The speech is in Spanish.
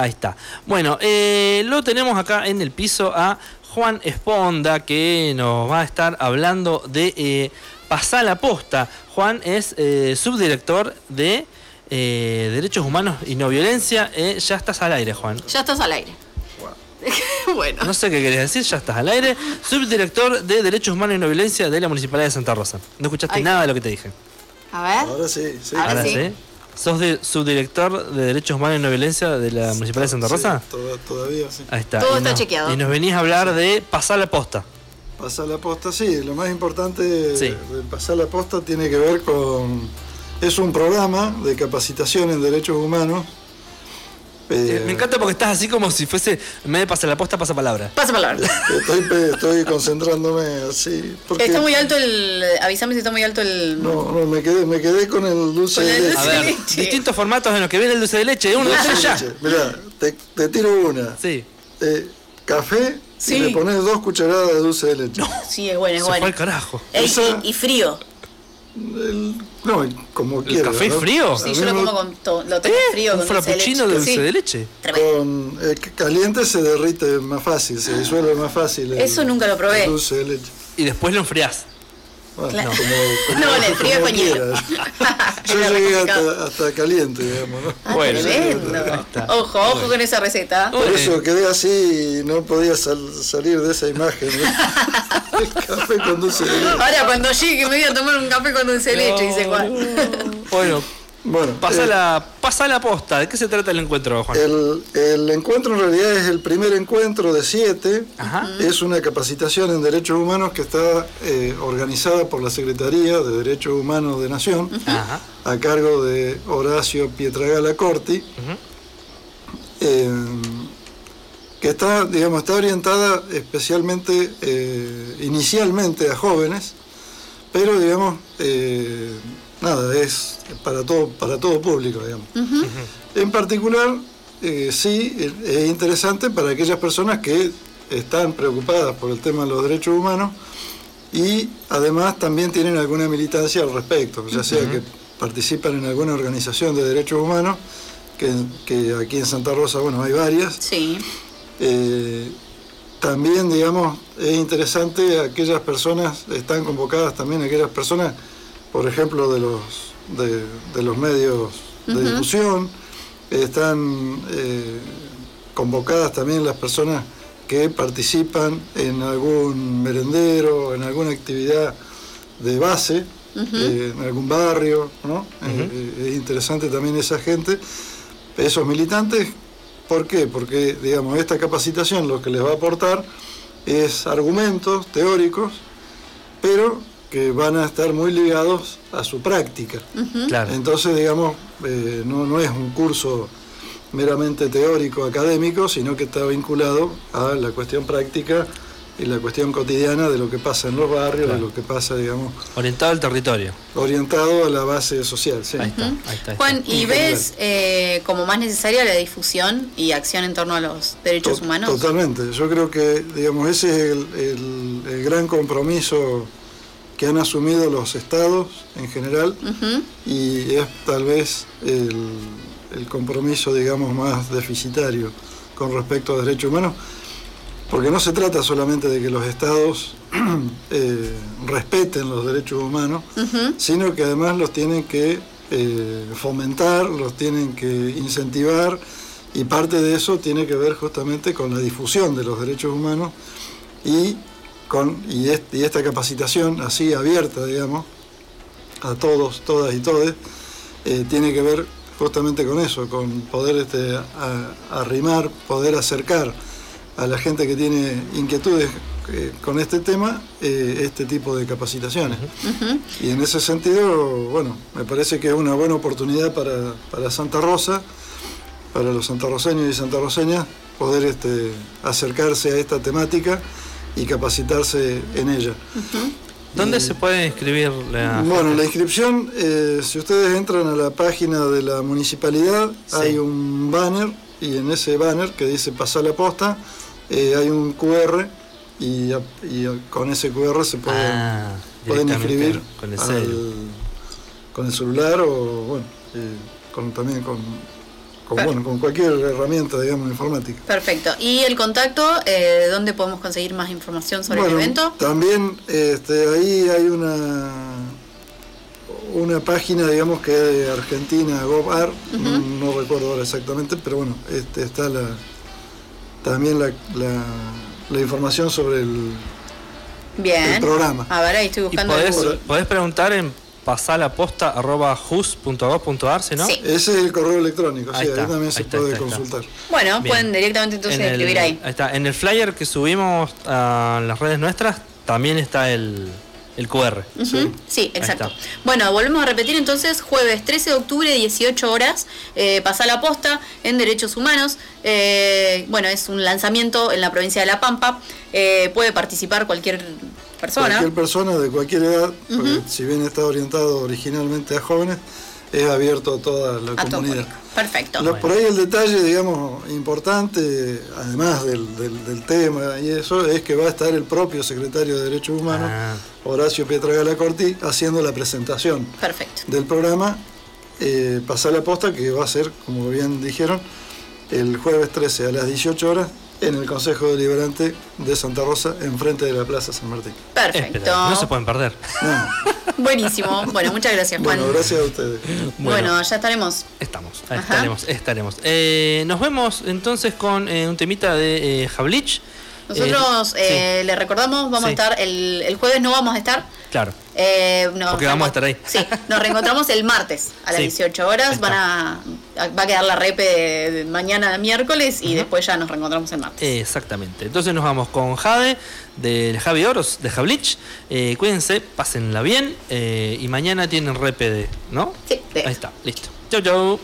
Ahí está. Bueno, eh, lo tenemos acá en el piso a Juan Esponda, que nos va a estar hablando de eh, Pasar la Posta. Juan es eh, subdirector de eh, Derechos Humanos y No Violencia. Eh, ya estás al aire, Juan. Ya estás al aire. bueno. No sé qué querés decir, ya estás al aire. Subdirector de Derechos Humanos y No Violencia de la Municipalidad de Santa Rosa. No escuchaste nada de lo que te dije. A ver. Ahora sí, sí. Ahora Ahora sí. sí. ¿Sos de, subdirector de Derechos Humanos y No Violencia de la Municipalidad de Santa Sí, Rosa? toda- todavía sí. Ahí está. Todo Y está chequeado. Y nos venís a hablar de pasar la posta. Pasar la posta, sí, lo más importante Sí. de pasar la posta tiene que ver con... Es un programa de capacitación en derechos humanos. Eh, me encanta porque estás así como si fuese, en vez de pasar la posta, pasa palabra. Pasa palabra. Estoy, concentrándome así. Porque Está muy alto el. Avísame si está muy alto el. No, no, me quedé, me quedé con el dulce Con de leche. A dulce ver, de leche. distintos formatos en los que viene el dulce de leche. Uno, Dulce de ya. leche. Mirá, te, te tiro una. Sí. Eh, café Sí. y le pones dos cucharadas de dulce de leche. Sí, es bueno, es Se fue bueno. al carajo. Ey, Esa- y, y frío. El- no, como ¿El quieras. café ¿no? frío? Sí, yo lo como con todo. Lo tengo frío ¿Un con dulce de frappuccino leche. de dulce Sí. de leche? Tremendo. Con eh, caliente se derrite más fácil, se disuelve más fácil. el- Eso nunca lo probé. el dulce de leche. Y después lo enfriás. Bueno, Claro. como- como- No, en el frío como es pañuelo. quieras. Yo llegué hasta, hasta caliente, digamos. ¿no? Ah, Bueno, tremendo. Ojo, ojo con esa receta. Por eso quedé así y no podía sal- salir de esa imagen. ¿no? El café con dulce de leche. Ahora cuando llegue me voy a tomar un café con dulce de leche, dice Juan. Bueno, Bueno, pasa, eh, la, pasa la posta. ¿De qué se trata el encuentro, Juan? el, el encuentro en realidad es el primer encuentro de siete. Ajá. Es una capacitación en derechos humanos que está eh, organizada por la Secretaría de Derechos Humanos de Nación, Ajá. a cargo de Horacio Pietragala Corti, eh, que está, digamos, está orientada especialmente, eh, inicialmente a jóvenes, pero digamos, eh, nada, es para todo, para todo público, digamos. En particular, eh, sí, es es interesante para aquellas personas que están preocupadas por el tema de los derechos humanos y además también tienen alguna militancia al respecto, ya sea que participan en alguna organización de derechos humanos, que, que aquí en Santa Rosa, bueno, hay varias. Sí. Eh, también, digamos, es interesante aquellas personas, están convocadas también aquellas personas, por ejemplo, de los, de, de los medios de difusión, están eh, convocadas también las personas que participan en algún merendero, en alguna actividad de base, eh, en algún barrio, ¿no? Eh, es interesante también esa gente, esos militantes ¿Por qué? Porque, digamos, esta capacitación lo que les va a aportar es argumentos teóricos, pero que van a estar muy ligados a su práctica. Claro. Entonces, digamos, eh, no, no es un curso meramente teórico, académico, sino que está vinculado a la cuestión práctica y la cuestión cotidiana de lo que pasa en los barrios, Claro. de lo que pasa, digamos, Orientado al territorio. orientado a la base social. sí. Ahí está, ahí está. ahí está. Juan, ¿y En ves eh, como más necesaria la difusión y acción en torno a los derechos To- humanos? Totalmente. Yo creo que, digamos, ese es el, el- el gran compromiso que han asumido los estados en general y es tal vez el, el compromiso, digamos, más deficitario con respecto a derechos humanos, porque no se trata solamente de que los estados eh, respeten los derechos humanos, sino que además los tienen que eh, fomentar, los tienen que incentivar y parte de eso tiene que ver justamente con la difusión de los derechos humanos y con y, est- y esta capacitación así abierta, digamos, a todos, todas y todes, eh, tiene que ver justamente con eso, con poder este, a- arrimar, poder acercar a la gente que tiene inquietudes eh, con este tema, eh, este tipo de capacitaciones. Y en ese sentido, bueno, me parece que es una buena oportunidad para, para Santa Rosa, para los santarroseños y santarroseñas, poder este, acercarse a esta temática y capacitarse en ella. ¿Dónde Y- se puede inscribir la.? Bueno, la inscripción, eh, si ustedes entran a la página de la municipalidad, Sí. hay un banner y en ese banner que dice pasar la posta, eh, hay un QR y, con ese QR se pueden, Ah, pueden inscribir con el al- celu. con el celular o bueno, eh, con, también con, bueno, con cualquier herramienta, digamos, informática. Perfecto. ¿Y el contacto? Eh, ¿Dónde podemos conseguir más información sobre Bueno, el evento? También este, ahí hay una una página, digamos, que es de Argentina, GovArt, no, no recuerdo ahora exactamente, pero bueno, este, está la también la, la, la información sobre el, Bien. el programa. A ver, ahí estoy buscando en podés, podés preguntar en pasalaposta.jus.gov.ar, ¿sí no? Sí. Ese es el correo electrónico, Ahí sí, está, ahí también ahí se está, puede ahí está, ahí está. consultar. Bueno, Bien. pueden directamente entonces En el- escribir ahí. está. En el flyer que subimos a las redes nuestras también está el, el QR. Ujú, Sí, exacto. Bueno, volvemos a repetir entonces, jueves 13 de octubre, 18 horas, eh, pasa la posta en Derechos Humanos. Eh, bueno, es un lanzamiento en la provincia de La Pampa. Eh, puede participar cualquier persona. Cualquier persona de cualquier edad, si bien está orientado originalmente a jóvenes, es abierto a toda la a comunidad. Perfecto. Lo- por ahí el detalle, digamos, importante, además del, del- del tema y eso, es que va a estar el propio secretario de Derechos Humanos, Ah. Horacio Pietragala Corti, haciendo la presentación Perfecto. del programa eh, Pasar la Posta, que va a ser, como bien dijeron, el jueves 13 a las 18 horas en el Consejo Deliberante de Santa Rosa, enfrente de la Plaza San Martín. Perfecto. Espera, No se pueden perder. No, Buenísimo. Bueno, muchas gracias, Juan. bueno, gracias a ustedes. Bueno, ya estaremos. Estamos, Ajá. estaremos, estaremos. Eh, nos vemos entonces con eh, un temita de eh, Javlich. Nosotros Eh, eh, le recordamos, vamos Sí. a estar, el, el jueves no vamos a estar. sí, claro. Eh, nos Porque vamos a estar ahí. Sí, nos reencontramos el martes a las Sí. 18 horas. Van a, va a quedar la repe de, de mañana miércoles y después ya nos reencontramos el martes. Exactamente. Entonces nos vamos con Jade, del Javi Oros, de Javlich. Eh, cuídense, pásenla bien. eh, y mañana tienen repede, ¿no? Sí, de- Ahí está, listo. Chau, chau.